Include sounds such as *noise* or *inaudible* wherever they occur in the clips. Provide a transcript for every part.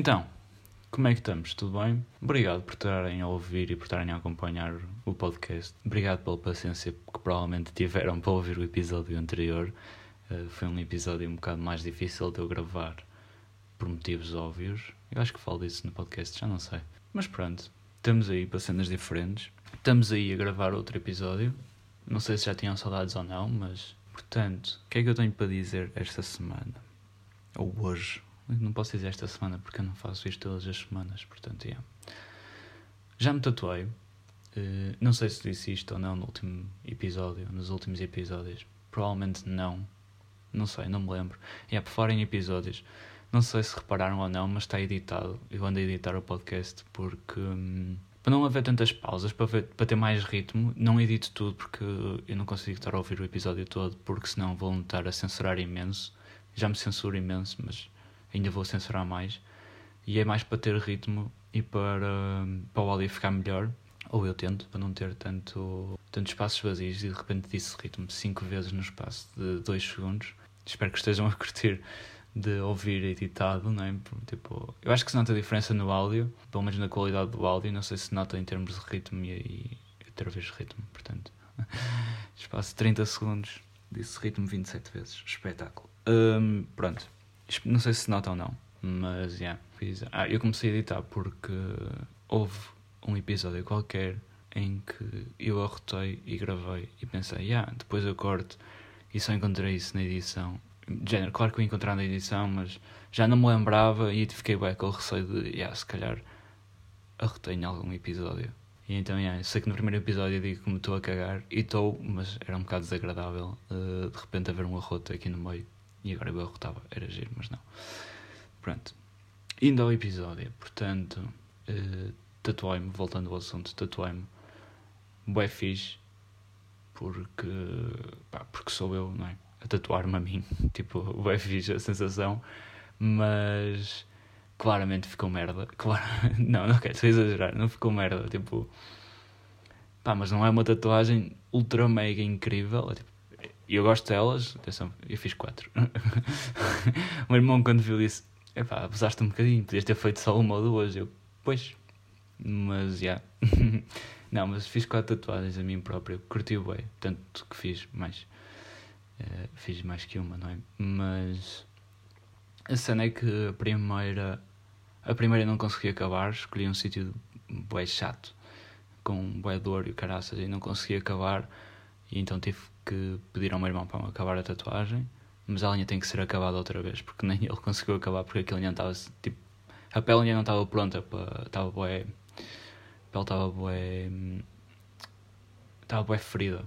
Então, como é que estamos? Tudo bem? Obrigado por estarem a ouvir e por estarem a acompanhar o podcast. Obrigado pela paciência que provavelmente tiveram para ouvir o episódio anterior. Uh, foi um episódio um bocado mais difícil de eu gravar por motivos óbvios. Eu acho que falo disso no podcast, já não sei. Mas pronto, estamos aí para cenas diferentes. Estamos aí a gravar outro episódio. Não sei se já tinham saudades ou não, mas portanto, o que é que eu tenho para dizer esta semana? Ou hoje? Não posso dizer esta semana porque eu não faço isto todas as semanas, portanto, yeah. Já me tatuei. Uh, não sei se disse isto ou não no último episódio, nos últimos episódios. Provavelmente não. Não sei, não me lembro. E yeah, por fora em episódios. Não sei se repararam ou não, mas está editado. Eu ando a editar o podcast porque. Hum, para não haver tantas pausas, para, ver, para ter mais ritmo, não edito tudo porque eu não consigo estar a ouvir o episódio todo, porque senão vou estar a censurar imenso. Já me censuro imenso, mas ainda vou censurar mais. E é mais para ter ritmo e para, para o áudio ficar melhor. Ou eu tento, para não ter tanto, tanto espaços vazios e de repente disse ritmo 5 vezes no espaço de 2 segundos. Espero que estejam a curtir de ouvir editado, não é? Tipo, eu acho que se nota a diferença no áudio, pelo menos na qualidade do áudio, não sei se nota em termos de ritmo e, e outra vez ritmo, portanto. *laughs* Espaço 30 segundos, disse ritmo 27 vezes, espetáculo. Um, pronto, não sei se nota ou não, mas já. Yeah, ah, eu comecei a editar porque houve um episódio qualquer em que eu arrotei e gravei e pensei, yeah, depois eu corto e só encontrei isso na edição. Género, claro que eu encontrei na edição, mas já não me lembrava e fiquei bem com o receio de, yeah, se calhar arrotei em algum episódio. E então, yeah, sei que no primeiro episódio eu digo que me estou a cagar e estou, mas era um bocado desagradável uh, de repente haver um arroto aqui no meio. E agora eu arrotava, era giro, mas não. Pronto. Indo ao episódio, portanto, uh, tatuei-me, voltando ao assunto, tatuei-me. Bué fixe, porque, pá, porque sou eu, não é? A tatuar-me a mim. *laughs* tipo, bué fixe a sensação, mas claramente ficou merda. *laughs* Claro, não, não quero, estou a exagerar, não ficou merda. Tipo, pá, mas não é uma tatuagem ultra mega incrível. É tipo, e eu gosto delas, atenção, eu fiz quatro. *laughs* o meu irmão, quando viu, disse: Epá, abusaste um bocadinho, podias ter feito só uma ou duas. Eu, pois, mas já. Yeah. *laughs* Não, mas fiz quatro tatuagens a mim próprio, curti o bem, tanto que fiz mais. Uh, fiz mais que uma, não é? Mas a cena é que a primeira. A primeira não consegui acabar, escolhi um sítio bem chato, com bué dor e caraças, e não consegui acabar, e então tive que pedir ao meu irmão para acabar a tatuagem, mas a linha tem que ser acabada outra vez, porque nem *laughs* ele conseguiu acabar, porque aquilo ainda estava tipo. A pele ainda não estava pronta, para, estava bué. A pele estava bué. estava bué ferida.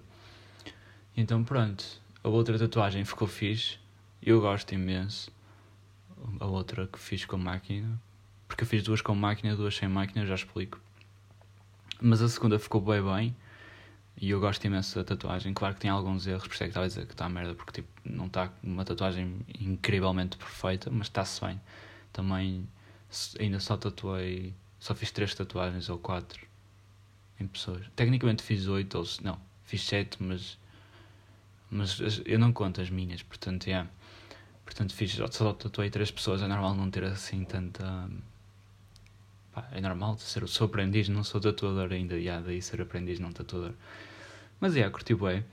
Então pronto, a outra tatuagem ficou fixe, eu gosto imenso. A outra que fiz com máquina, porque eu fiz duas com máquina, duas sem máquina, já explico. Mas a segunda ficou bem bem e eu gosto imenso da tatuagem. Claro que tem alguns erros, por isso é que estava a dizer que está merda, porque tipo, não está uma tatuagem incrivelmente perfeita, mas está-se bem. Também ainda só tatuei, só fiz três tatuagens ou quatro em pessoas. Tecnicamente fiz oito, ou não, fiz sete, mas, mas eu não conto as minhas, portanto, é. Portanto, fiz, só tatuei três pessoas, é normal não ter assim tanta. Pá, é normal ser, sou aprendiz, não sou tatuador ainda, e yeah, daí ser aprendiz, não tatuador. Mas é, curti bem.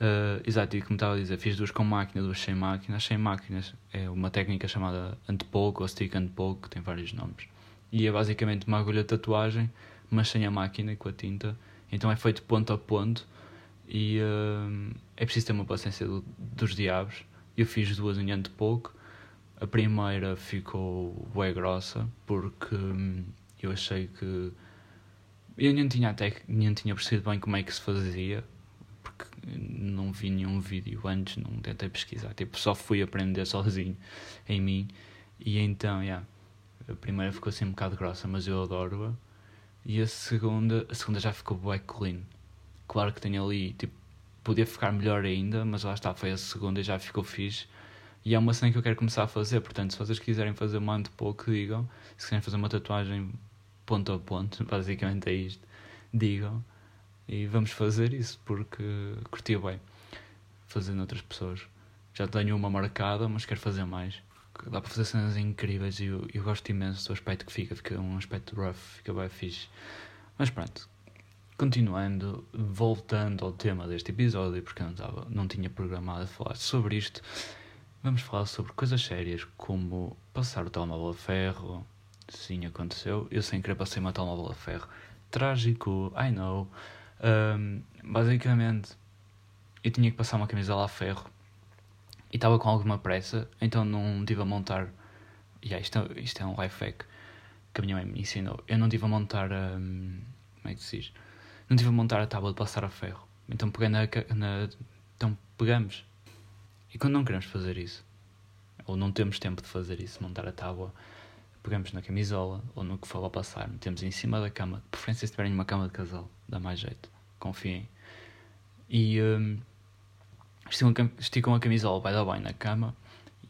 Uh, exato, e como estava a dizer, fiz duas com máquina, duas sem máquina. Sem máquinas é uma técnica chamada antepoke ou stick antepoke, que tem vários nomes. E é basicamente uma agulha de tatuagem, mas sem a máquina e com a tinta. Então é feito ponto a ponto e uh, é preciso ter uma paciência do, dos diabos. Eu fiz duas em antepoke. A primeira ficou bem grossa porque hum, eu achei que eu nem tinha até nem tinha percebido bem como é que se fazia, porque não vi nenhum vídeo antes, não tentei pesquisar, tipo, só fui aprender *laughs* sozinho em mim. E então, yeah, a primeira ficou assim um bocado grossa, mas eu adoro-a. E a segunda, a segunda já ficou bué clean. Claro que tem ali, tipo, podia ficar melhor ainda, mas lá está, foi a segunda e já ficou fixe. E é uma cena que eu quero começar a fazer, portanto, se vocês quiserem fazer uma pouco, digam. Se quiserem fazer uma tatuagem ponto a ponto, basicamente é isto. Digam e vamos fazer isso porque curtia bem fazendo outras pessoas. Já tenho uma marcada, mas quero fazer mais. dá para fazer cenas incríveis e eu, eu gosto imenso do aspecto que fica, fica um aspecto rough, fica bem fixe. Mas pronto, continuando, voltando ao tema deste episódio, porque eu não, estava, não tinha programado falar sobre isto, vamos falar sobre coisas sérias como passar o telemóvel a ferro. Sim, aconteceu. Eu sem querer passei meu telemóvel a ferro. Trágico, I know. Um, basicamente, eu tinha que passar uma camisola a ferro e estava com alguma pressa, então não tive a montar. Yeah, isto, é, isto é um life hack que a minha mãe me ensinou. Eu não tive a montar. Um, como é que se diz? Não tive a montar a tábua de passar a ferro. Então peguei na, na. Então pegamos. E quando não queremos fazer isso, ou não temos tempo de fazer isso, montar a tábua, pegamos na camisola ou no que for a passar, metemos em cima da cama. De preferência, se tiverem uma cama de casal, dá mais jeito. Confiem. E. Um, esticam a camisola, vai dar bem na cama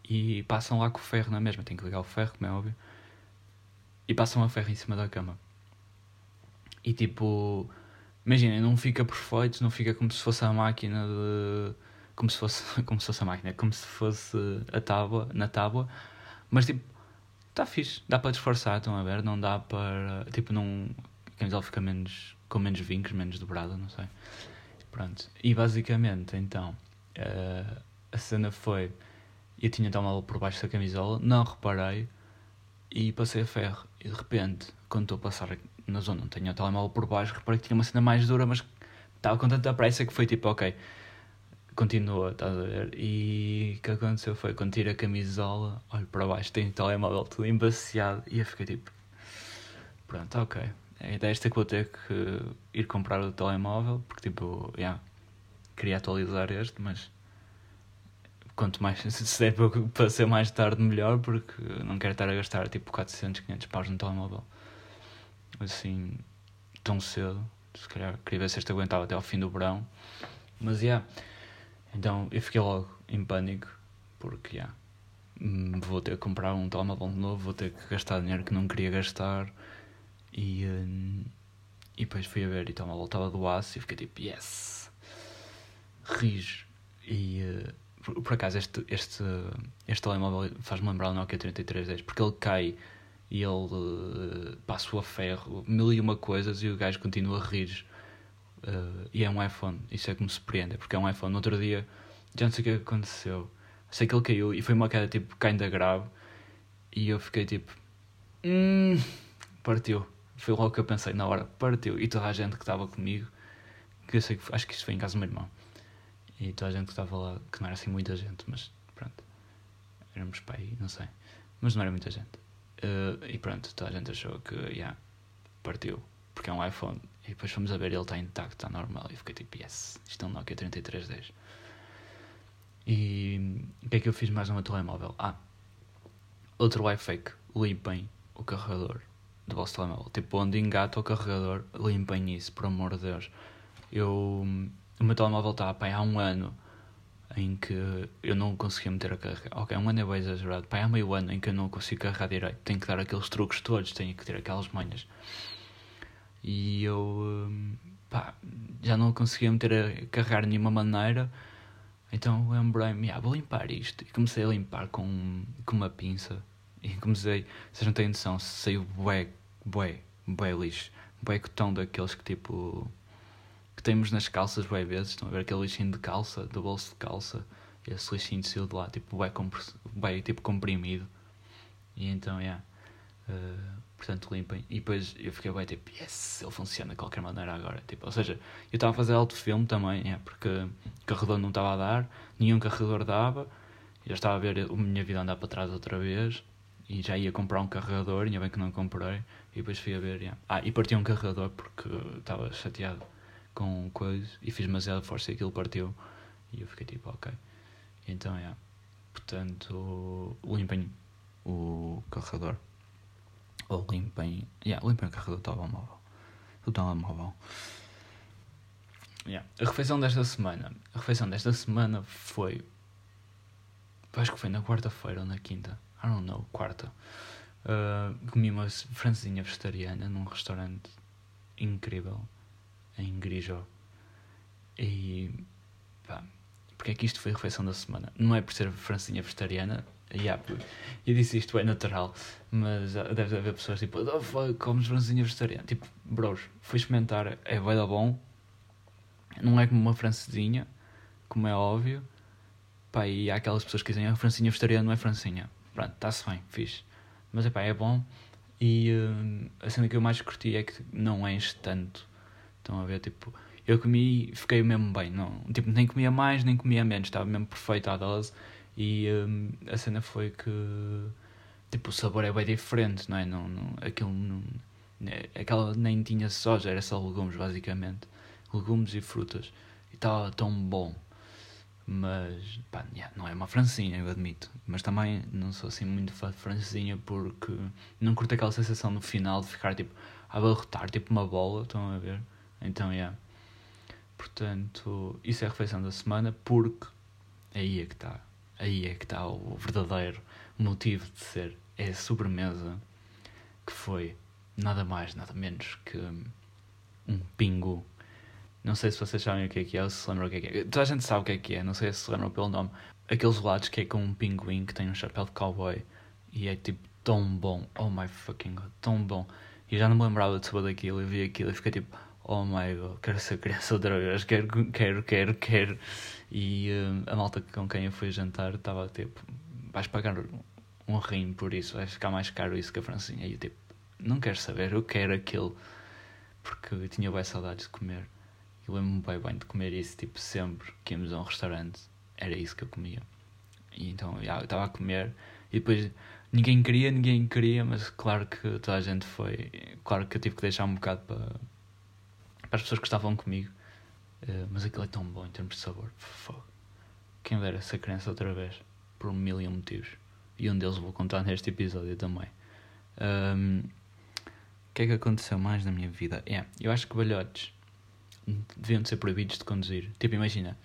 e passam lá com o ferro na mesma. Tem que ligar o ferro, como é óbvio. E passam a ferro em cima da cama. E tipo, imaginem, não fica perfeito, não fica como se fosse a máquina de. Como se fosse, *laughs* como se fosse a máquina, como se fosse a tábua, na tábua, mas tipo, está fixe, dá para disfarçar, estão a ver? Não dá para. Tipo, não. A camisola fica menos. com menos vincos, menos dobrada, não sei. Pronto. E basicamente, então, Uh, a cena foi. Eu tinha telemóvel por baixo da camisola, não reparei e passei a ferro. E de repente, quando estou a passar na zona onde tenho o telemóvel por baixo, reparei que tinha uma cena mais dura, mas estava com tanta pressa que foi tipo, ok, continua, estás a ver? E o que aconteceu foi quando tiro a camisola, olho para baixo, tenho o telemóvel tudo embaciado e eu fiquei tipo, pronto, ok. É desta que vou ter que ir comprar o telemóvel, porque tipo, yeah, queria atualizar este, mas quanto mais *laughs* se der para ser mais tarde melhor, porque não quero estar a gastar tipo 400, 500 paus no telemóvel assim tão cedo. Se calhar queria ver se este aguentava até ao fim do verão, mas já. Yeah. Então eu fiquei logo em pânico, porque já. Yeah, vou ter que comprar um telemóvel novo, vou ter que gastar dinheiro que não queria gastar e, um, e depois fui a ver e o telemóvel estava do aço e fiquei tipo, yes! rijo. E uh, por, por, acaso este, este, este telemóvel faz-me lembrar o Nokia 3310 porque ele cai e ele uh, passa a ferro, mil e uma coisas e o gajo continua a rir. Uh, e é um iPhone, isso é que me surpreende, porque é um iPhone. No outro dia, já não sei o que aconteceu. Sei que ele caiu e foi uma queda tipo ainda grave. E eu fiquei tipo, hum, partiu. Foi logo que eu pensei na hora, partiu. E toda a gente que estava comigo, que eu sei que acho que isso foi em casa do meu irmão e toda a gente que estava lá, que não era assim muita gente, mas pronto, éramos aí, não sei, mas não era muita gente. Uh, e pronto, toda a gente achou que, yeah, partiu, porque é um iPhone. E depois fomos a ver, ele está intacto, está normal. E fiquei tipo, yes, isto é um Nokia 3310. E o que é que eu fiz mais no meu telemóvel? Ah, outro life fake, limpem o carregador do vosso telemóvel. Tipo, onde engata o carregador, limpem isso, por amor de Deus. Eu o meu telemóvel está pá, há um ano em que eu não conseguia meter a carregar. Ok, um ano é bem exagerado. Pá, há meio ano em que eu não consigo carregar direito. Tenho que dar aqueles truques todos, tenho que ter aquelas manhas. E eu hum, pá, já não conseguia meter a carregar de nenhuma maneira. Então lembrei-me, ah, vou limpar isto. E comecei a limpar com, com uma pinça. E comecei, vocês não têm noção, saiu bué, bué, bué lixo. Bué cotão daqueles que tipo que temos nas calças, bem vezes. Estão a ver aquele lixinho de calça, do bolso de calça. Esse lixinho saiu de lá, tipo, bem, bem tipo comprimido. E então, yeah. Uh, portanto, limpem. E depois eu fiquei bem tipo, yes, ele funciona de qualquer maneira agora. Tipo, ou seja, eu estava a fazer alto filme também, yeah, porque o carregador não estava a dar, nenhum carregador dava. Eu estava a ver a minha vida andar para trás outra vez e já ia comprar um carregador, ainda bem que não comprei. E depois fui a ver, ah, e parti um carregador porque estava chateado com coisa e fiz demasiada força e aquilo partiu. E eu fiquei tipo, ok. Então, é. Portanto, limpem o carregador. Ou limpem. Yeah, limpem o carregador do telemóvel. Do telemóvel. Yeah. A refeição desta semana. A refeição desta semana foi. Acho que foi na quarta-feira ou na quinta. I don't know, quarta. Uh, comi uma francesinha vegetariana num restaurante incrível em Grijó. E pá, porque é que isto foi a refeição da semana? Não é por ser francinha vegetariana, Yeah, eu disse isto é natural, mas deve haver pessoas tipo, oh, fuck, comes francesinha vegetariana. Tipo, bros, fui experimentar, é dar bom. Não é como uma francesinha, como é óbvio. Pá, e há aquelas pessoas que dizem, a ah, francesinha vegetariana não é francesinha. Pronto, está-se bem, fixe. Mas epá, é bom. E uh, a cena que eu mais curti é que não enche tanto. Estão a ver, tipo, eu comi e fiquei mesmo bem. Não, tipo, nem comia mais, nem comia menos. Estava mesmo perfeito a dose. E um, a cena foi que tipo, o sabor é bem diferente, não é? Não, não, aquilo não, né, aquela nem tinha soja, era só legumes basicamente. Legumes e frutas. E estava tão bom. Mas pá, yeah, não é uma francinha, eu admito. Mas também não sou assim muito fã de francinha porque não curto aquela sensação no final de ficar tipo a abarrotar tipo uma bola, estão a ver? Então é. Yeah. Portanto, isso é a refeição da semana porque aí é que está aí é que está o verdadeiro motivo de ser. É a sobremesa que foi nada mais, nada menos que um pingu. Não sei se vocês sabem o que é que é ou se se lembram o que é que é. Toda a gente sabe o que é que é, não sei se se lembram pelo nome. Aqueles lados que é com um pinguim que tem um chapéu de cowboy e é tipo tão bom. Oh my fucking god, tão bom. E já não me lembrava de saber daquilo e vi aquilo e fiquei tipo, oh my god, quero ser criança outra vez, quero, quero, quero, quero. E uh, a malta com quem eu fui jantar estava tipo, vais pagar um rim por isso, vai ficar mais caro isso que a francinha. E eu tipo, não quero saber, eu quero aquilo. Porque eu tinha bem saudades de comer. E lembro-me bem bem de comer isso, tipo, sempre que íamos a um restaurante, era isso que eu comia. E então, já, eu estava a comer e depois ninguém queria, ninguém queria, mas claro que toda a gente foi. Claro que eu tive que deixar um bocado para as pessoas que estavam comigo. Uh, mas aquilo é tão bom em termos de sabor. Fogo. Quem dera essa criança outra vez. Por um mil e um motivos. E um deles vou contar neste episódio também. Um, o que é que aconteceu mais na minha vida? É, eu acho que balhotes deviam de ser proibidos de conduzir. Tipo, imagina,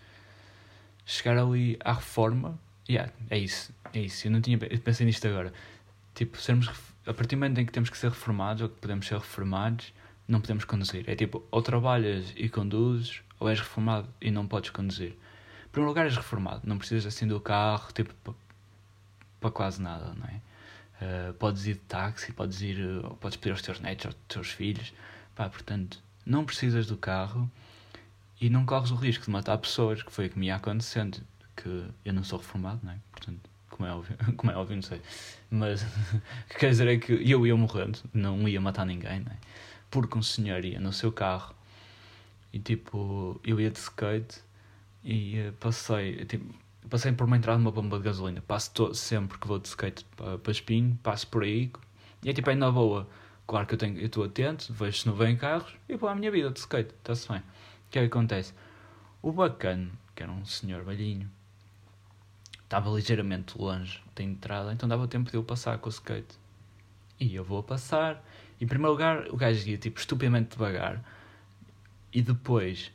chegar ali à reforma, yeah, é isso, é isso. Eu não tinha eu pensei nisto agora. Tipo, sermos a partir do momento em que temos que ser reformados ou que podemos ser reformados, não podemos conduzir. É tipo, ou trabalhas e conduzes, ou és reformado e não podes conduzir. Em primeiro lugar, és reformado, não precisas assim do carro, tipo, para quase nada, não é? Uh, podes ir de táxi, podes ir, uh, podes pedir aos teus netos, aos teus filhos, pá, portanto, não precisas do carro e não corres o risco de matar pessoas, que foi o que me ia acontecendo, que eu não sou reformado, não é? Portanto, como é óbvio, *laughs* como é óbvio, não sei. Mas, *laughs* o que quer dizer é que eu ia morrendo, não ia matar ninguém, não é? Porque um senhor ia no seu carro e tipo, eu ia de skate e uh, passei, tipo, passei por uma entrada de uma bomba de gasolina. Passo sempre que vou de skate para, Espinho, passo por aí e é tipo, é na boa. Claro que eu tenho, eu estou atento, vejo se não vem carros e vou à minha vida de skate, está-se bem. O que é que acontece? O bacana, que era um senhor velhinho, estava ligeiramente longe da entrada, então dava tempo de eu passar com o skate. E eu vou passar em primeiro lugar, o gajo ia tipo estupidamente devagar e depois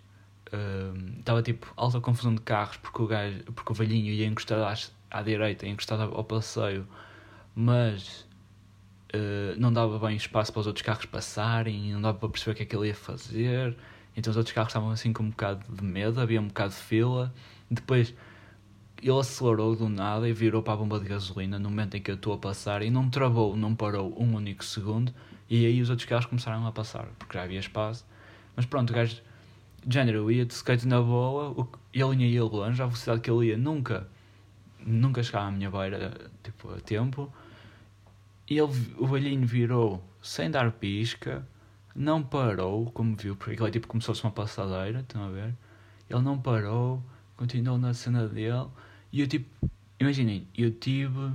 hum, estava uh, tipo alta confusão de carros porque o, gajo, porque o velhinho ia encostado à, direita, encostado ao passeio, mas uh, não dava bem espaço para os outros carros passarem, não dava para perceber o que é que ele ia fazer. Então os outros carros estavam assim com um bocado de medo, havia um bocado de fila. Depois ele acelerou do nada e virou para a bomba de gasolina no momento em que eu estou a passar e não travou, não parou um único segundo. E aí os outros carros começaram a passar, porque já havia espaço. Mas pronto, o gajo, género, ia de skate na boa, ele ia longe, a velocidade que ele ia nunca, nunca chegava à minha beira, tipo, a tempo. E ele, o velhinho virou sem dar pisca, não parou, como viu, porque aquilo é tipo como se fosse uma passadeira, estão a ver? Ele não parou, continuou na cena dele, e eu tipo, imaginem, eu tive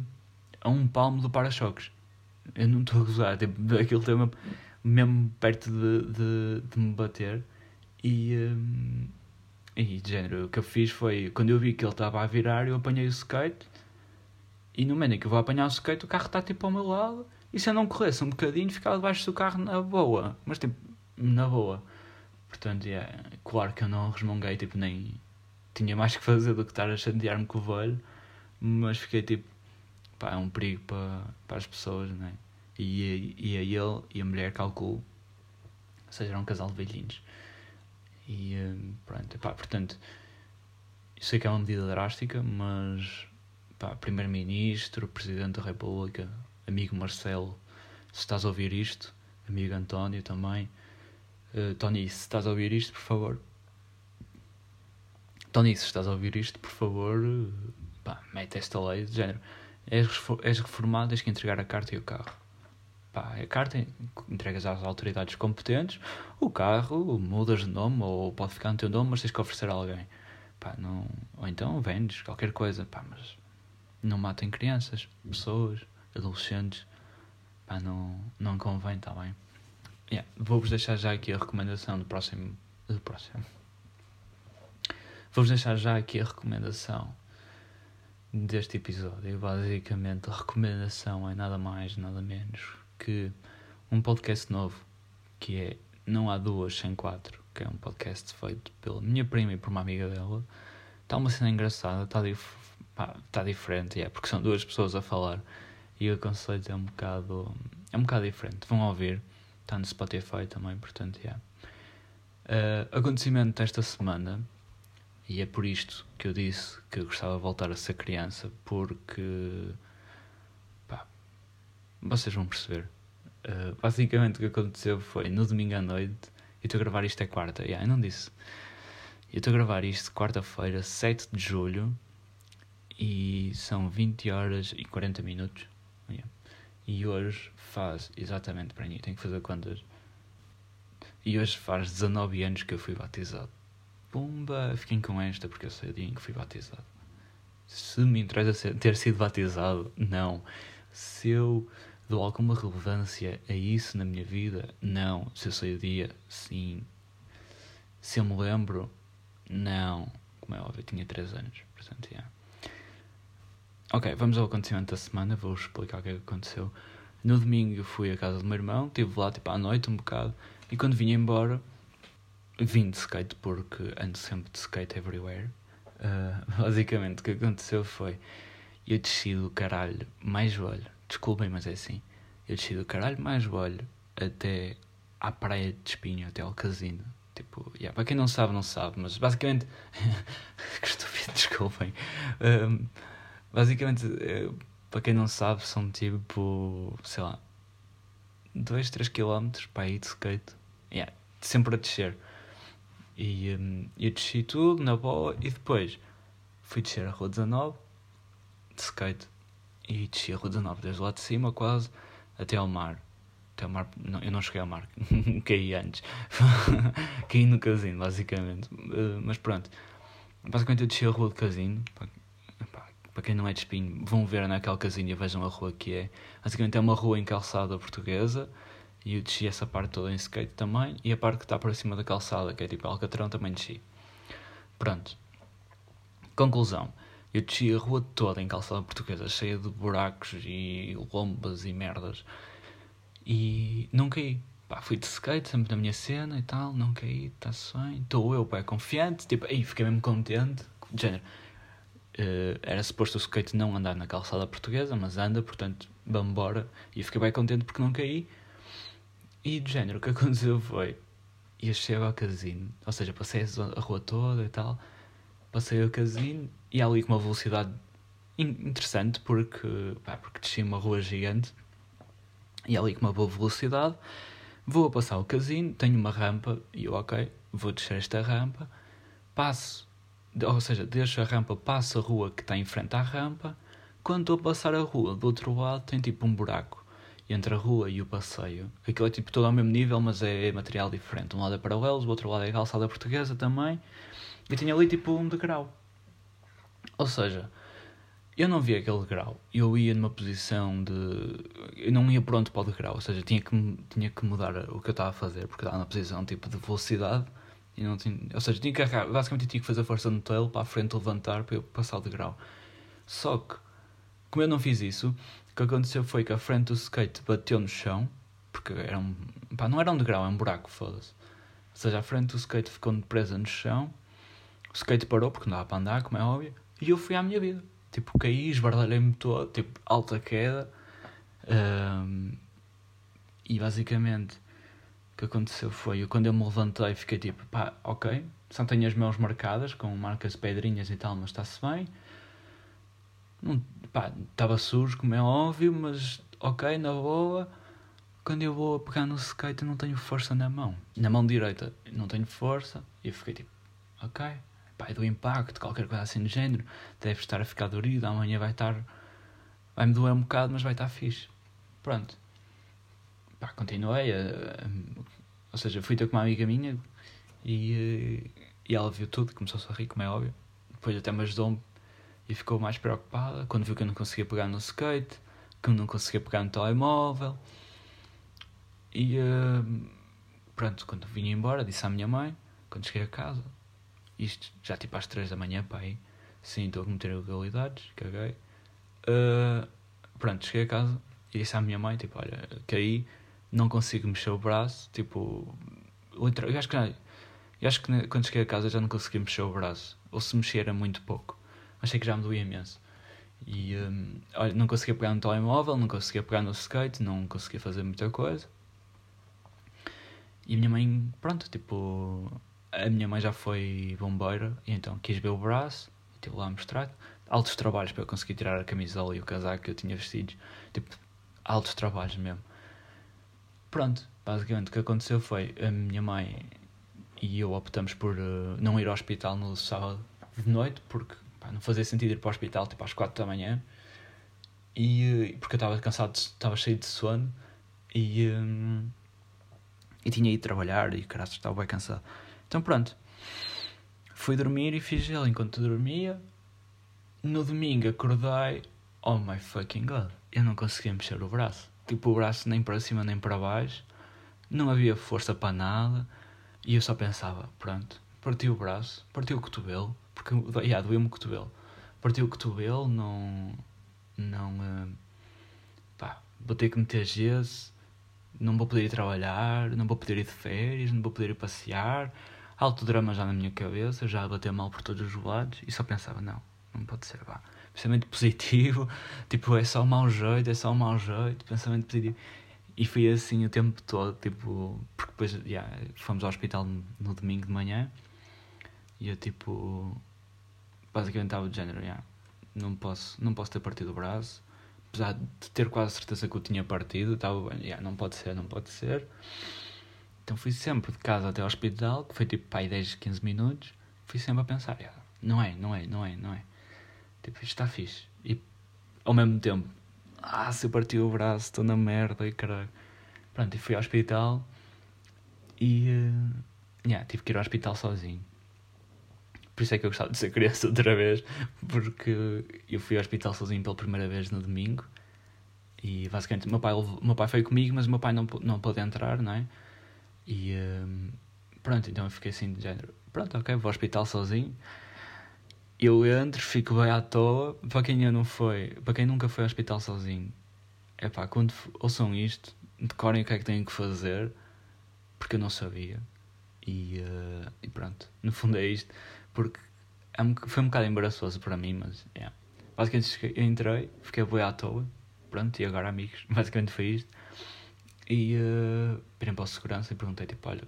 a um palmo do para-choques. Eu não estou a gozar, tipo, *laughs* aquele tema mesmo perto de, de, de me bater. E, um, e de género, o que eu fiz foi, quando eu vi que ele estava a virar, eu apanhei o skate. E no momento em que eu vou apanhar o skate, o carro está tipo ao meu lado. E se eu não corresse um bocadinho, ficava debaixo do carro na boa. Mas tipo, na boa. Portanto, é claro que eu não resmunguei, tipo, nem tinha mais que fazer do que estar a chatear-me com o velho. Mas fiquei tipo, pá, é um perigo para, para as pessoas, não é? E, e a ele e a mulher, calculo, ou seja, era um casal de velhinhos. E hum, pronto, pá, portanto, sei que é uma medida drástica, mas pá, Primeiro-Ministro, Presidente da República, amigo Marcelo, se estás a ouvir isto, amigo António também. Uh, Tony, se estás a ouvir isto, por favor. Tony, se estás a ouvir isto, por favor, pá, mete esta lei de género. És, és reformado, tens que entregar a carta e o carro. Pá, a carta entregas às autoridades competentes, o carro mudas de nome ou pode ficar no teu nome, mas tens que oferecer a alguém. Pá, não, ou então vendes qualquer coisa, pá, mas não matem crianças, pessoas, adolescentes. Pá, não, não convém, está bem? Yeah, Vou-vos deixar já aqui a recomendação do próximo. Do próximo. Vou-vos deixar já aqui a recomendação deste episódio. Basicamente, a recomendação é nada mais, nada menos que um podcast novo que é Não Há Duas Sem Quatro, que é um podcast feito pela minha prima e por uma amiga dela. Está uma cena engraçada, está, dif tá diferente, é, porque são duas pessoas a falar e o conceito é um bocado, é um bocado diferente. Vão ouvir, está no Spotify também, portanto, yeah. Uh, acontecimento desta semana e é por isto que eu disse que eu gostava de voltar a ser criança, porque. pá. vocês vão perceber. Uh, basicamente o que aconteceu foi no domingo à noite. E estou a gravar isto é quarta. Yeah, eu não disse. Eu estou a gravar isto quarta-feira, 7 de julho. E são 20 horas e 40 minutos. Yeah. E hoje faz exatamente para mim. Tenho que fazer quantas? E hoje faz 19 anos que eu fui batizado. Pumba, fiquem com esta porque eu sei o dia em que fui batizado. Se me interessa ter sido batizado, não. Se eu dou alguma relevância a isso na minha vida, não. Se eu sei o dia, sim. Se eu me lembro, não. Como é óbvio, eu tinha 3 anos, portanto, yeah. Ok, vamos ao acontecimento da semana, vou explicar o que é que aconteceu. No domingo fui à casa do meu irmão, estive lá tipo à noite um bocado, e quando vim embora vim de skate porque ando sempre de skate everywhere. Uh, *laughs* basicamente, o que aconteceu foi eu desci do caralho mais velho. Desculpem, mas é assim. Eu desci do caralho mais velho até à praia de Espinho, até ao casino. Tipo, yeah, para quem não sabe, não sabe, mas basicamente. *laughs* que estúpido, desculpem. Basicamente, eh, para quem não sabe, são tipo, sei lá, 2, 3 km para ir de skate. Yeah, sempre a descer. E um, eu desci tudo na boa e depois fui descer a Rua 19 de skate e desci a Rua 19 desde lá de cima quase até ao mar. Até ao mar não, eu não cheguei ao mar, *laughs* caí antes. *laughs* caí no casino, basicamente. Uh, mas pronto. Basicamente eu desci a Rua do Casino. Para, quem não é de espinho, vão ver naquele casino e vejam a rua que é. Basicamente é uma rua em calçada portuguesa e eu desci essa parte toda em skate também. E a parte que está para cima da calçada, que é tipo Alcatrão, também desci. Pronto. Conclusão. Eu desci a rua toda em calçada portuguesa, cheia de buracos e lombas e merdas. E não caí. Pá, fui de skate, sempre na minha cena e tal, não caí, está-se bem. Estou eu, pá, confiante. Tipo, aí fiquei mesmo contente. De género. Uh, era suposto o skate não andar na calçada portuguesa, mas anda, portanto, vamos embora. E fiquei bem contente porque não caí. E de género, o que *laughs* aconteceu foi. Eu chego ao casino, ou seja, passei a rua toda e tal, passei ao casino e ali com uma velocidade interessante porque, pá, porque desci uma rua gigante e ali com uma boa velocidade. Vou a passar o casino, tenho uma rampa e eu, ok, vou descer esta rampa, passo, ou seja, deixo a rampa, passo a rua que está em frente à rampa. Quando estou a passar a rua do outro lado, tem tipo um buraco entre a rua e o passeio. Aquilo é tipo todo ao mesmo nível, mas é material diferente. Um lado é paralelos, o outro lado é calçada portuguesa também. E tinha ali tipo um degrau. Ou seja, eu não via aquele degrau. Eu ia numa posição de. Eu não ia pronto para o degrau. Ou seja, tinha que, tinha que mudar o que eu estava a fazer, porque estava numa posição tipo de velocidade. E não tinha... Ou seja, tinha que. Basicamente, tinha que fazer força no tail para a frente levantar para eu passar o degrau. Só que, como eu não fiz isso, que aconteceu foi que a frente do skate bateu no chão, porque era um. pá, não era um degrau, é um buraco, foda-se. Ou seja, a frente do skate ficou presa no chão, o skate parou porque não dava para andar, como é óbvio, e eu fui à minha vida. Tipo, caí, esbardalhei-me todo, tipo, alta queda. Um, e basicamente o que aconteceu foi, eu, quando eu me levantei, fiquei tipo, pá, ok, só tenho as mãos marcadas com marcas de pedrinhas e tal, mas está-se bem Estava sujo, como é óbvio, mas ok, na boa. Quando eu vou a pegar no skate, eu não tenho força na mão. Na mão direita, não tenho força. E eu fiquei tipo, ok, pá, é do impacto, qualquer coisa assim do género. Deve estar a ficar dorido, amanhã vai estar. Vai-me doer um bocado, mas vai estar fixe. Pronto. Pá, continuei. A, a, ou seja, fui ter com uma amiga minha e, e ela viu tudo, começou a rir, como é óbvio. Depois até me ajudou-me e ficou mais preocupada quando viu que eu não conseguia pegar no skate, que eu não conseguia pegar no telemóvel. E uh, pronto, quando vim embora, disse à minha mãe, quando cheguei a casa, isto já tipo às 3 da manhã, pai, sim, estou a cometer ilegalidades, caguei. Uh, pronto, cheguei a casa e disse à minha mãe, tipo, olha, caí, não consigo mexer o braço, tipo, eu acho que eu acho que quando cheguei a casa já não conseguia mexer o braço, ou se mexer era muito pouco achei que já me doía imenso. E um, olha, não conseguia pegar no telemóvel, não conseguia pegar no skate, não conseguia fazer muita coisa. E a minha mãe, pronto, tipo, a minha mãe já foi bombeira, e então quis ver o braço, estive lá a mostrar. Altos trabalhos para eu conseguir tirar a camisola e o casaco que eu tinha vestidos, tipo, altos trabalhos mesmo. Pronto, basicamente o que aconteceu foi a minha mãe e eu optamos por uh, não ir ao hospital no sábado de noite, porque não fazia sentido ir para o hospital tipo às 4 da manhã. E, porque eu estava cansado, estava cheio de sono e, um, e tinha ido trabalhar e caralho, estava bem cansado. Então pronto, fui dormir e fiz ele enquanto dormia. No domingo acordei, oh my fucking god, eu não conseguia mexer o braço. Tipo, o braço nem para cima nem para baixo, não havia força para nada e eu só pensava: pronto, parti o braço, parti o cotovelo, porque yeah, doeu-me o cotovelo. Partiu o cotovelo, não. Não. Uh, pá, vou ter que meter gesso, não vou poder ir trabalhar, não vou poder ir de férias, não vou poder ir passear. Alto drama já na minha cabeça, já bater mal por todos os lados e só pensava: não, não pode ser, vá. Pensamento positivo, *laughs* tipo, é só um mau jeito, é só um mau jeito, pensamento positivo. E foi assim o tempo todo, tipo, porque depois yeah, fomos ao hospital no domingo de manhã e eu tipo basicamente estava de género, yeah, não, posso, não posso ter partido o braço, apesar de ter quase certeza que eu tinha partido, estava bem, yeah, não pode ser, não pode ser. Então fui sempre de casa até ao hospital, que foi tipo pai 10, 15 minutos, fui sempre a pensar, yeah, não é, não é, não é, não é. Tipo, isto está fixe. E ao mesmo tempo, ah, se eu parti o braço, estou na merda e caralho. Pronto, e fui ao hospital e uh, yeah, tive que ir ao hospital sozinho. Por isso é que eu gostava de ser criança outra vez, porque eu fui ao hospital sozinho pela primeira vez no domingo e basicamente meu pai, meu pai foi comigo, mas meu pai não, não pôde entrar, não é? E um, pronto, então eu fiquei assim de género: pronto, ok, vou ao hospital sozinho. Eu entro, fico bem à toa. Para quem não foi, para quem nunca foi ao hospital sozinho, é pá, quando ouçam isto, decorem o que é que têm que fazer, porque eu não sabia. E, uh, e pronto, no fundo é isto porque é foi um bocado embaraçoso para mim, mas yeah. basicamente eu entrei, fiquei boi à toa, pronto, e agora amigos, *laughs* basicamente foi isto. E uh, viram para o segurança e perguntei tipo, olha,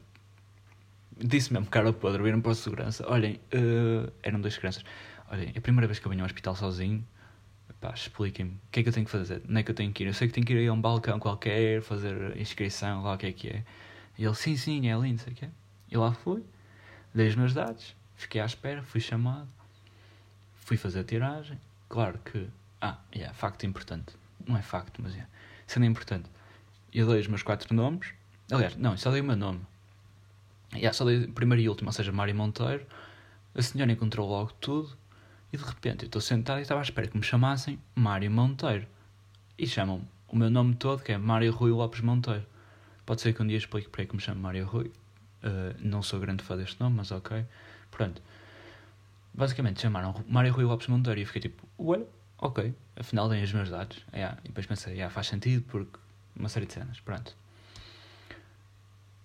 disse mesmo cara podre, viram para o segurança, olhem, uh, eram dois seguranças, olhem, é a primeira vez que eu venho ao hospital sozinho, pá, expliquem-me, o que é que eu tenho que fazer, não é que eu tenho que ir, eu sei que tenho que ir a um balcão qualquer, fazer inscrição, lá o que é que é. E ele, sim, sim, é lindo, sei o que é. E lá fui, dei os meus dados, Fiquei à espera, fui chamado, fui fazer a tiragem. Claro que. Ah, é yeah, facto importante. Não é facto, mas é. Yeah, sendo importante. Eu dei os meus quatro nomes. Aliás, não, só dei o meu nome. Yeah, só dei primeiro e último, ou seja, Mário Monteiro. A senhora encontrou logo tudo e de repente eu estou sentado e estava à espera que me chamassem Mário Monteiro. E chamam-me o meu nome todo, que é Mário Rui Lopes Monteiro. Pode ser que um dia explique para que me chamo Mário Rui. Uh, não sou grande fã deste nome, mas ok. Pronto. Basicamente chamaram Mário Rui Lopes Monteiro e eu fiquei tipo, olha, ok, afinal têm os meus dados. Yeah. E depois pensei, yeah, faz sentido porque uma série de cenas, pronto.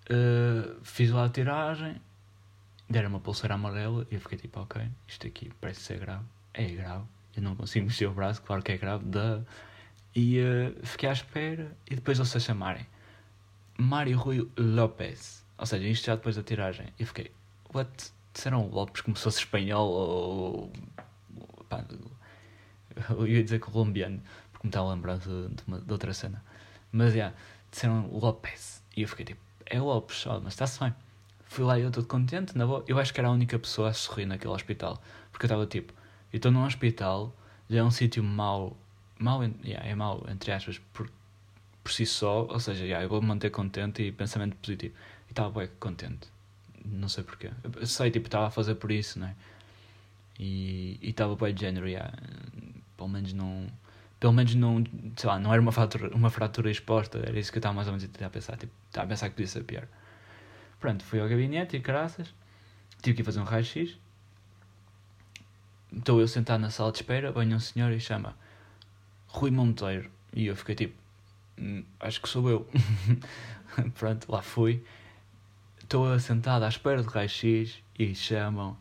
Uh, fiz lá a tiragem, deram uma pulseira amarela e eu fiquei tipo, ok, isto aqui parece ser grave. É grave, eu não consigo mexer o braço, claro que é grave, da. E uh, fiquei à espera e depois eles se chamarem Mário Rui Lopes. Ou seja, isto já depois da tiragem. E eu fiquei, what? Disseram Lopes como se fosse espanhol ou. Pá, Eu ia dizer colombiano, porque me estava a lembrar de, de, uma, de outra cena. Mas, já, yeah, disseram Lopes. E eu fiquei tipo, é Lopes, oh, mas está-se bem. Fui lá e eu todo contente, na boa. Eu acho que era a única pessoa a sorrir naquele hospital. Porque eu estava tipo, eu estou num hospital, já é um sítio mau, mau, yeah, é mau, entre aspas, por, por si só. Ou seja, yeah, eu vou me manter contente e pensamento positivo. E estava bem contente. Não sei porquê. Sei, tipo, estava a fazer por isso, né? E estava bem de género, yeah, pelo menos não pelo menos não, sei lá, não era uma fratura, uma fratura exposta, era isso que eu estava mais ou menos a pensar, tipo, estava a pensar que podia ser pior. Pronto, fui ao gabinete e caraças, tive que ir fazer um raio-x, estou eu sentado na sala de espera, vem um senhor e chama Rui Monteiro, e eu fiquei tipo, hum, acho que sou eu. *laughs* Pronto, lá fui, estou sentado à espera do raio-x e chamam...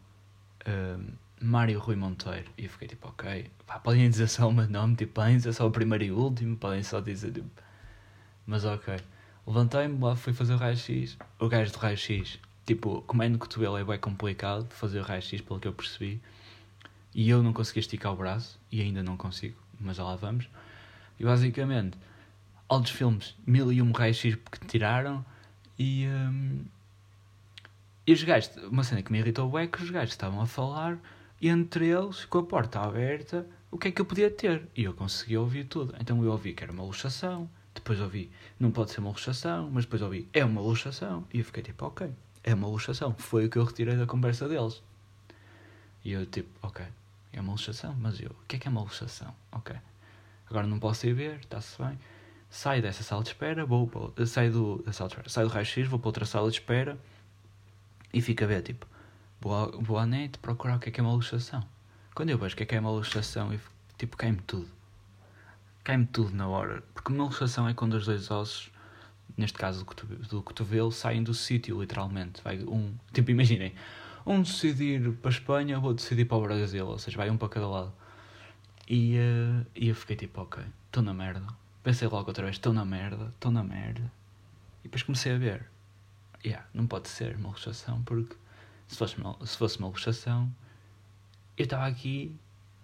Um, Mário Rui Monteiro. E eu fiquei tipo, ok, pá, podem dizer só o meu nome, tipo, podem dizer só o primeiro e o último, podem só dizer, tipo... Mas ok. Levantei-me, lá fui fazer o raio-x. O gajo do raio-x, tipo, como é no cotovelo é bem complicado fazer o raio-x, pelo que eu percebi. E eu não consegui esticar o braço, e ainda não consigo, mas já lá vamos. E basicamente, altos filmes, mil e um raio-x que tiraram, e... Um, e os gajos, uma cena que me irritou é que os gajos estavam a falar entre eles, com a porta aberta, o que é que eu podia ter. E eu consegui ouvir tudo. Então eu ouvi que era uma luxação, depois ouvi, não pode ser uma luxação, mas depois ouvi, é uma luxação. E eu fiquei tipo, ok, é uma luxação. Foi o que eu retirei da conversa deles. E eu tipo, ok, é uma luxação, mas eu, o que é que é uma luxação? Ok, agora não posso ir ver, está-se bem. Saio dessa sala de espera, vou para, saio do, da sala de espera, saio do raio-x, vou para outra sala de espera e fico a ver, tipo, vou à net procurar o que é que é uma luxação. Quando eu vejo o que é que é uma luxação, eu, tipo, cai-me tudo. Cai-me tudo na hora. Porque uma luxação é quando os dois ossos, neste caso do cotovelo, do cotovelo saem do sítio, literalmente. Vai um, tipo, imaginem, um decidir para a Espanha, vou decidir para o Brasil, ou seja, vai um para cada lado. E, uh, e eu fiquei tipo, ok, estou na merda. Pensei logo outra vez, estou na merda, estou na merda. E depois comecei a ver, yeah, não pode ser uma luxação porque se fosse uma, se fosse uma luxação, eu estava aqui,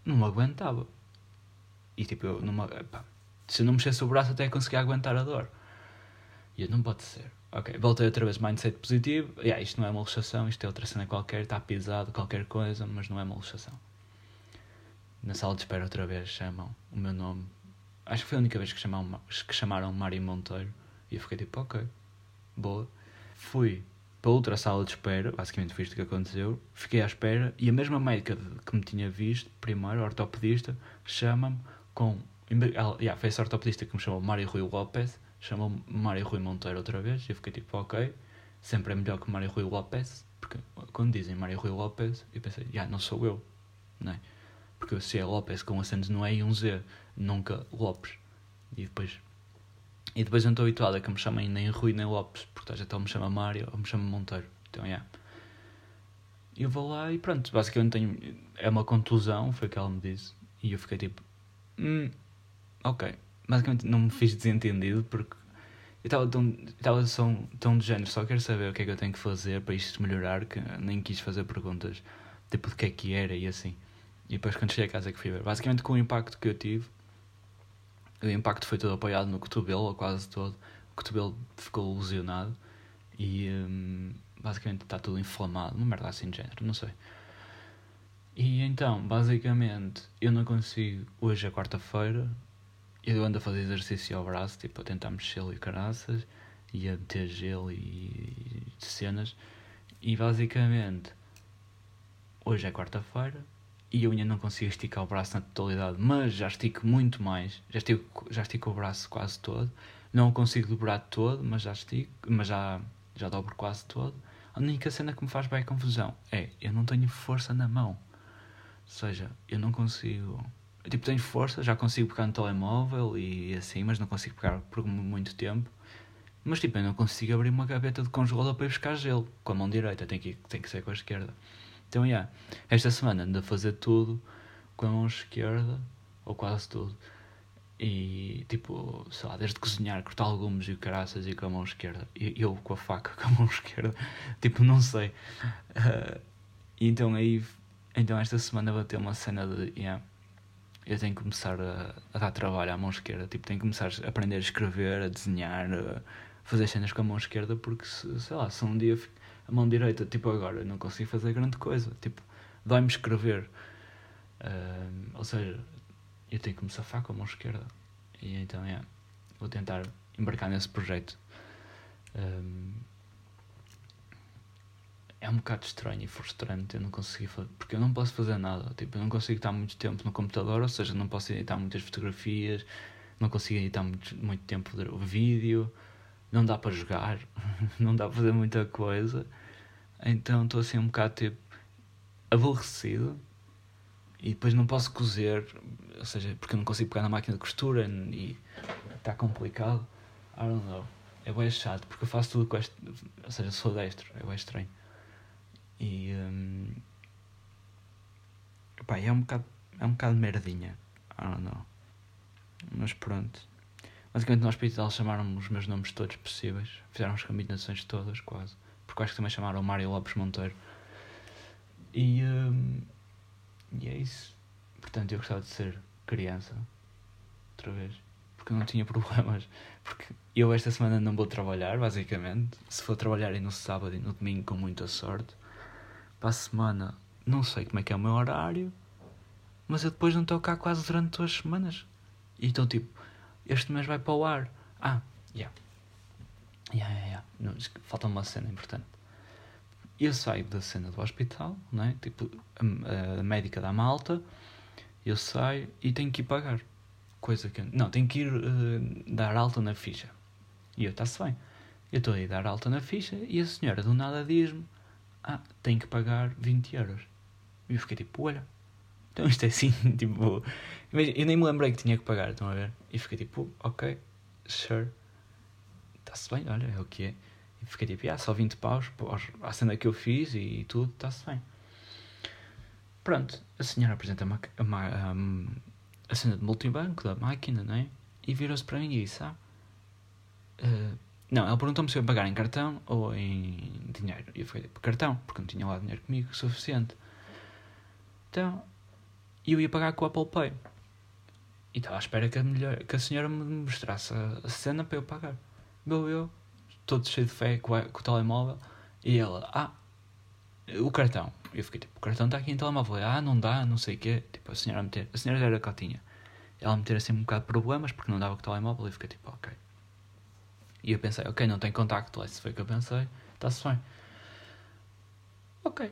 não me aguentava. E tipo, eu não me, pá, se eu não mexesse o braço até conseguia aguentar a dor. E eu, não pode ser. Ok, voltei outra vez mindset positivo. Yeah, isto não é uma luxação, isto é outra cena qualquer, está pisado, qualquer coisa, mas não é uma luxação. Na sala de espera outra vez chamam o meu nome. Acho que foi a única vez que chamaram, que chamaram Mário Monteiro. E eu fiquei tipo, ok, boa. Fui para outra sala de espera, basicamente foi isto que aconteceu. Fiquei à espera e a mesma médica que me tinha visto, primeiro, ortopedista, chama-me com. Yeah, foi essa ortopedista que me chamou Mário Rui Lopes, chamou-me Mário Rui Monteiro outra vez, e eu fiquei tipo, ok, sempre é melhor que Mário Rui Lopes, porque quando dizem Mário Rui Lopes, eu pensei, já, yeah, não sou eu, não é? Porque se é Lopes com acentos no E e um Z, nunca Lopes. E depois e depois eu não estou habituado a que me chamem nem Rui nem Lopes, porque já então me chama Mário ou me chama Monteiro. Então, é. Yeah. Eu vou lá e pronto, basicamente tenho, é uma contusão, foi o que ela me disse. E eu fiquei tipo, hum, ok. Basicamente não me fiz desentendido porque eu estava tão, tão, de género, só quero saber o que é que eu tenho que fazer para isto melhorar, que nem quis fazer perguntas tipo de que é que era e assim. E depois quando cheguei a casa que fui ver. Basicamente com o impacto que eu tive, o impacto foi todo apoiado no cotovelo, quase todo. O cotovelo ficou lesionado e hum, basicamente está tudo inflamado, uma merda assim de género, não sei. E então, basicamente, eu não consigo. Hoje é quarta-feira, eu ando a fazer exercício ao braço, tipo, a tentar mexê-lo e caraças, e a meter gelo e cenas. E basicamente, hoje é quarta-feira, e eu ainda não consigo esticar o braço na totalidade, mas já estico muito mais, já estico, já estico o braço quase todo, não o consigo dobrar todo, mas já estico, mas já, já dobro quase todo. A única cena que me faz bem confusão é, eu não tenho força na mão, ou seja, eu não consigo, eu, tipo, tenho força, já consigo pegar no telemóvel e assim, mas não consigo pegar por muito tempo. Mas tipo, eu não consigo abrir uma gaveta de congelador para ir buscar gelo com a mão direita, tem que, tem que ser com a esquerda. Então, yeah, esta semana ando a fazer tudo com a mão esquerda, ou quase tudo. E, tipo, sei lá, desde cozinhar, cortar legumes e caraças e com a mão esquerda. E eu com a faca *laughs* com a mão esquerda. Tipo, não sei. Uh, então aí, então esta semana vou ter uma cena de, yeah, eu tenho que começar a, a, dar trabalho à mão esquerda. Tipo, tenho que começar a aprender a escrever, a desenhar, a fazer cenas com a mão esquerda, porque, se, sei lá, se um dia a mão direita, tipo agora, não consigo fazer grande coisa. Tipo, dói-me escrever. Uh, ou seja, eu tenho que me safar com a mão esquerda. E então, é, vou tentar embarcar nesse projeto. Um, é um bocado estranho e frustrante eu não conseguir fazer, porque eu não posso fazer nada, tipo, eu não consigo estar muito tempo no computador, ou seja, não posso editar muitas fotografias, não consigo editar muito, muito tempo o vídeo, não dá para jogar, *laughs* não dá para fazer muita coisa, então estou assim um bocado tipo aborrecido e depois não posso cozer, ou seja, porque eu não consigo pegar na máquina de costura e está complicado. I don't know. É bem chato porque eu faço tudo com este. Ou seja, sou destro, é bem estranho. E. Um, pá, é um bocado. É um bocado merdinha. I don't know. Mas pronto. Basicamente no hospital chamaram-me os meus nomes todos possíveis. Fizeram as combinações todas, quase. Porque acho que também chamaram Mário Lopes Monteiro. E. Um, e é isso. Portanto, eu gostava de ser criança. Outra vez. Porque eu não tinha *laughs* problemas. Porque eu esta semana não vou trabalhar, basicamente. Se for trabalhar no sábado e no domingo, com muita sorte. Para a semana, não sei como é que é o meu horário. Mas eu depois não estou cá quase durante duas semanas. E então, tipo, este mês vai para o ar. Ah, yeah. Yeah, yeah, yeah. falta uma cena importante eu saio da cena do hospital, né? tipo, a, a médica dá malta, eu saio e tenho que ir pagar. Coisa que. Não, tenho que ir uh, dar alta na ficha. E eu, está-se bem. Eu estou a dar alta na ficha e a senhora do nada diz-me: Ah, tenho que pagar 20 euros. E eu fiquei tipo: Olha, então isto é assim, *laughs* tipo. Eu nem me lembrei que tinha que pagar, estão a ver? E fiquei tipo: Ok, sure. Está-se bem, olha, é o que é. E fiquei tipo, ah, só 20 paus, a cena que eu fiz e tudo, está-se bem. Pronto, a senhora apresenta a, a, a, cena de multibanco da máquina, não é? E virou-se para mim e disse, ah, uh, não, ela perguntou-me se eu ia pagar em cartão ou em dinheiro. E eu fiquei tipo, cartão, porque não tinha lá dinheiro comigo suficiente. Então, eu ia pagar com o Apple Pay. E estava à espera que a, que a senhora me mostrasse a cena para eu pagar. Meu, eu todo cheio de fé com, o telemóvel. E ela, ah, o cartão. Eu fiquei tipo, o cartão está aqui em telemóvel. Ah, não dá, não sei o quê. Tipo, a senhora a meter, a senhora já era cotinha. Ela meter assim um bocado de problemas porque não dava com o telemóvel. E fiquei tipo, ok. E eu pensei, ok, não tem contacto. Esse foi o que eu pensei, está-se bem. Ok.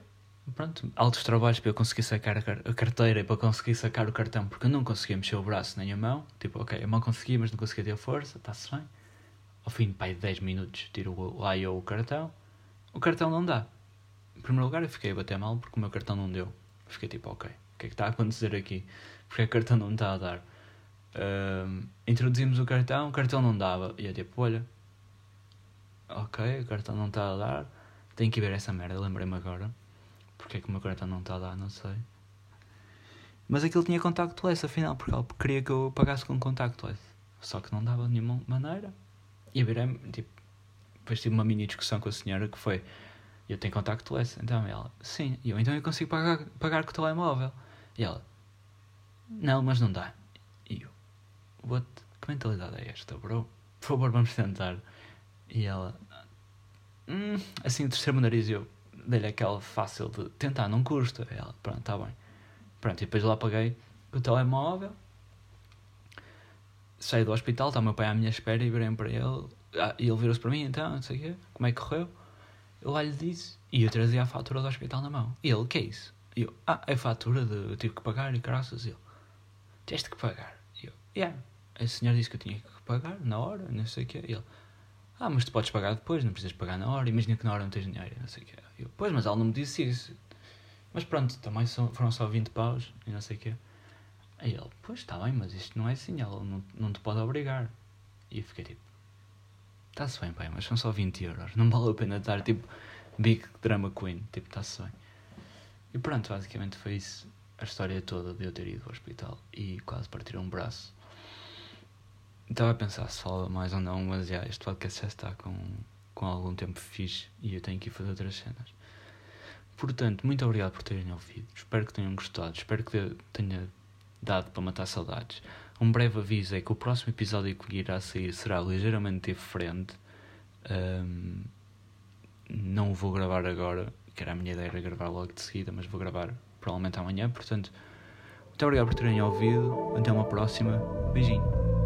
Pronto, altos trabalhos para eu conseguir sacar a carteira e para conseguir sacar o cartão, porque eu não conseguia mexer o braço nem a mão. Tipo, ok, a mão conseguia, mas não conseguia ter força, está-se bem ao fim de pai, 10 minutos, tiro lá eu o cartão. O cartão não dá. Em primeiro lugar, eu fiquei a bater mal porque o meu cartão não deu. Fiquei tipo, ok, o que é que está a acontecer aqui? Porque o cartão não está a dar. Introduzimos o cartão, o cartão não dava. E eu tipo, olha, ok, o cartão não está a dar. Tenho que ver essa merda, lembrei-me agora. Porque é que o meu cartão não está a dar, não sei. Mas aquilo tinha contactless, afinal, porque ela queria que eu pagasse com contactless. Só que não dava de nenhuma maneira. E virei tipo, depois tive uma mini discussão com a senhora que foi: Eu tenho contactless? Então ela: Sim, e eu então eu consigo pagar, pagar com o telemóvel. E ela: Não, mas não dá. E eu: What? Que mentalidade é esta, bro? Por favor, vamos tentar. E ela: hum, Assim, terceiro nariz, eu dei-lhe aquela fácil de tentar, não custa. E ela: Pronto, está bem. Pronto, e depois lá paguei com o telemóvel saí do hospital, está o meu pai à minha espera e virei para ele. Ah, e ele virou-se para mim, então, não sei o quê, como é que correu? Eu lá lhe disse, e eu trazia a fatura do hospital na mão. E ele, que é isso? E eu, ah, é a fatura de eu tive que pagar e graças ele. Tiveste que pagar? E eu, yeah. A senhora disse que eu tinha que pagar na hora, não sei o quê. E ele, ah, mas tu podes pagar depois, não precisas pagar na hora. Imagina que na hora não tens dinheiro, não sei o quê. E eu, pois, mas ela não me disse isso. Mas pronto, também são, foram só 20 paus e não sei o quê. Aí ele, pois está bem, mas isto não é assim, ela não, não te pode obrigar. E eu fiquei tipo, está-se bem, pai, mas são só 20 euros, não vale a pena estar tipo Big Drama Queen, tipo, está-se bem. E pronto, basicamente foi isso, a história toda de eu ter ido ao hospital e quase partir um braço. Estava a pensar se fala mais ou não, mas já, este podcast já está com, com algum tempo fixe e eu tenho que ir fazer outras cenas. Portanto, muito obrigado por terem ouvido. Espero que tenham gostado. Espero que tenha dado para matar saudades. Um breve aviso é que o próximo episódio que irá sair será ligeiramente diferente. Um, não vou gravar agora, que era a minha ideia era gravar logo de seguida, mas vou gravar provavelmente amanhã. Portanto, muito obrigado por terem ouvido. Até uma próxima. Beijinho.